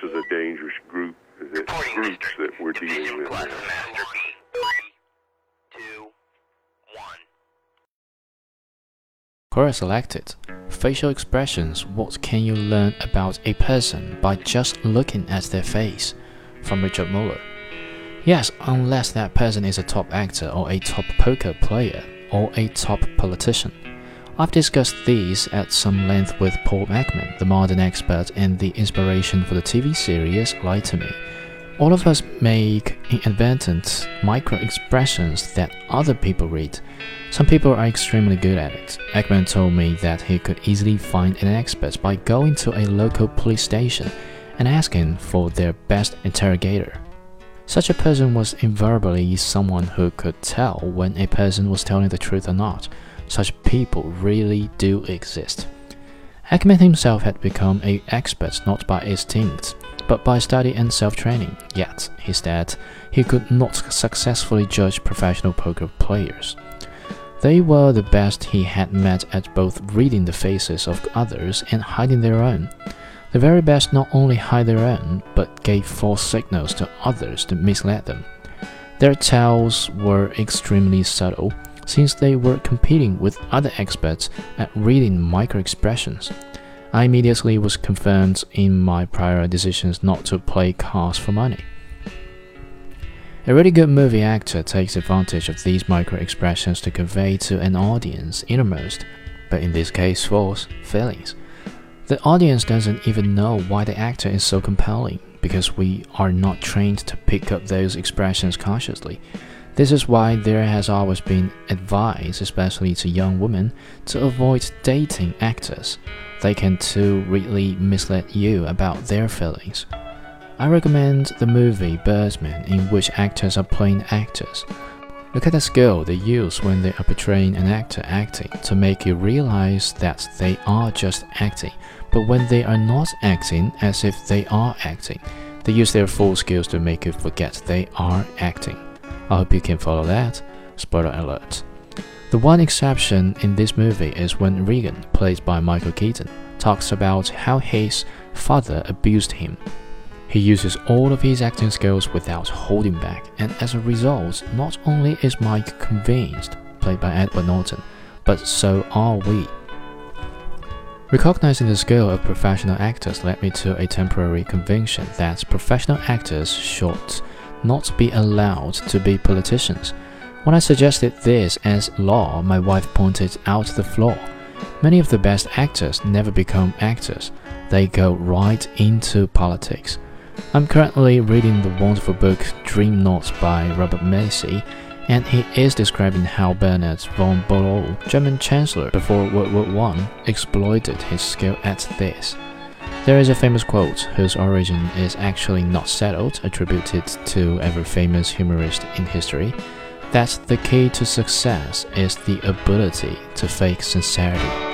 this is a dangerous group, that groups that we're dealing with now. Quora selected. Facial expressions. What can you learn about a person by just looking at their face? From Richard Muller. Yes, unless that person is a top actor or a top poker player or a top politician. I've discussed these at some length with Paul Ekman, the modern expert and the inspiration for the TV series Lie to Me. All of us make inadvertent micro expressions that other people read. Some people are extremely good at it. Ekman told me that he could easily find an expert by going to a local police station and asking for their best interrogator. Such a person was invariably someone who could tell when a person was telling the truth or not. Such people really do exist. Ekman himself had become an expert not by instinct, but by study and self-training. Yet, he said, he could not successfully judge professional poker players. They were the best he had met at both reading the faces of others and hiding their own. The very best not only hide their own, but gave false signals to others to mislead them. Their tells were extremely subtle, since they were competing with other experts at reading micro expressions. I immediately was confirmed in my prior decisions not to play cards for money. A really good movie actor takes advantage of these micro expressions to convey to an audience innermost, but in this case false, feelings. The audience doesn't even know why the actor is so compelling because we are not trained to pick up those expressions consciously. This is why there has always been advice, especially to young women, to avoid dating actors. They can too really mislead you about their feelings. I recommend the movie Birdman, in which actors are playing actors. Look at the skill they use when they are portraying an actor acting to make you realize that they are just acting, but when they are not acting as if they are acting, they use their full skills to make you forget they are acting. I hope you can follow that. Spoiler alert. The one exception in this movie is when Riggan, played by Michael Keaton, talks about how his father abused him. He uses all of his acting skills without holding back, and as a result, not only is Mike convinced, played by Edward Norton, but so are we. Recognizing the skill of professional actors led me to a temporary conviction that professional actors should not be allowed to be politicians. When I suggested this as law, my wife pointed out the flaw. Many of the best actors never become actors, they go right into politics. I'm currently reading the wonderful book Dreadnought by Robert Massie, and he is describing how Bernhard von Bülow, German Chancellor before World War I, exploited his skill at this. There is a famous quote whose origin is actually not settled, attributed to every famous humorist in history, that the key to success is the ability to fake sincerity.